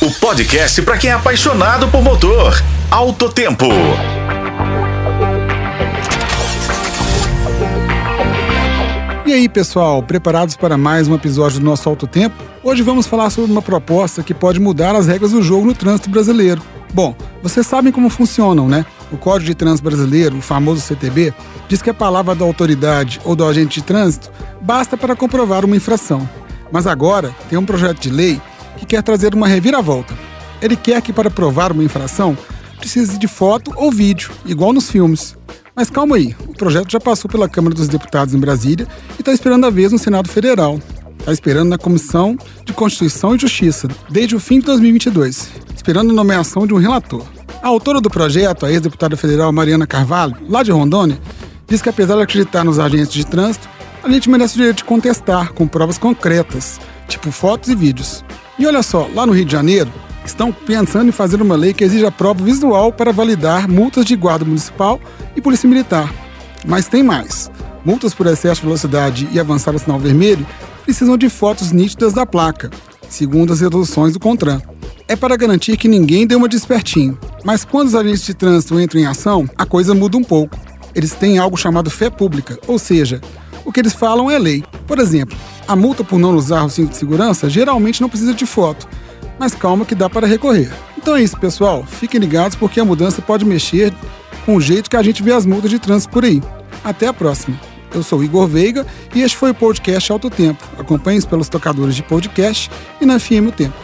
O podcast para quem é apaixonado por motor. Alto Tempo. E aí, pessoal, preparados para mais um episódio do nosso Alto Tempo? Hoje vamos falar sobre uma proposta que pode mudar as regras do jogo no trânsito brasileiro. Bom, vocês sabem como funcionam, né? O Código de Trânsito Brasileiro, o famoso CTB, diz que a palavra da autoridade ou do agente de trânsito basta para comprovar uma infração. Mas agora tem um projeto de lei que quer trazer uma reviravolta. Ele quer que para provar uma infração precise de foto ou vídeo, igual nos filmes. Mas calma aí, o projeto já passou pela Câmara dos Deputados em Brasília e está esperando a vez no Senado Federal. Está esperando na Comissão de Constituição e Justiça, desde o fim de 2022, esperando a nomeação de um relator. A autora do projeto, a ex-deputada federal Mariana Carvalho, lá de Rondônia, diz que apesar de acreditar nos agentes de trânsito, a gente merece o direito de contestar com provas concretas, tipo fotos e vídeos. E olha só, lá no Rio de Janeiro, estão pensando em fazer uma lei que exija prova visual para validar multas de guarda municipal e polícia militar. Mas tem mais. Multas por excesso de velocidade e avançar o sinal vermelho precisam de fotos nítidas da placa, segundo as resoluções do CONTRAN. É para garantir que ninguém dê uma despertinho. Mas quando os agentes de trânsito entram em ação, a coisa muda um pouco. Eles têm algo chamado fé pública, ou seja, o que eles falam é lei. Por exemplo, a multa por não usar o cinto de segurança geralmente não precisa de foto, mas calma que dá para recorrer. Então é isso, pessoal. Fiquem ligados porque a mudança pode mexer com o jeito que a gente vê as multas de trânsito por aí. Até a próxima. Eu sou Igor Veiga e este foi o podcast Alto Tempo. Acompanhe-os pelos tocadores de podcast e na FM o Tempo.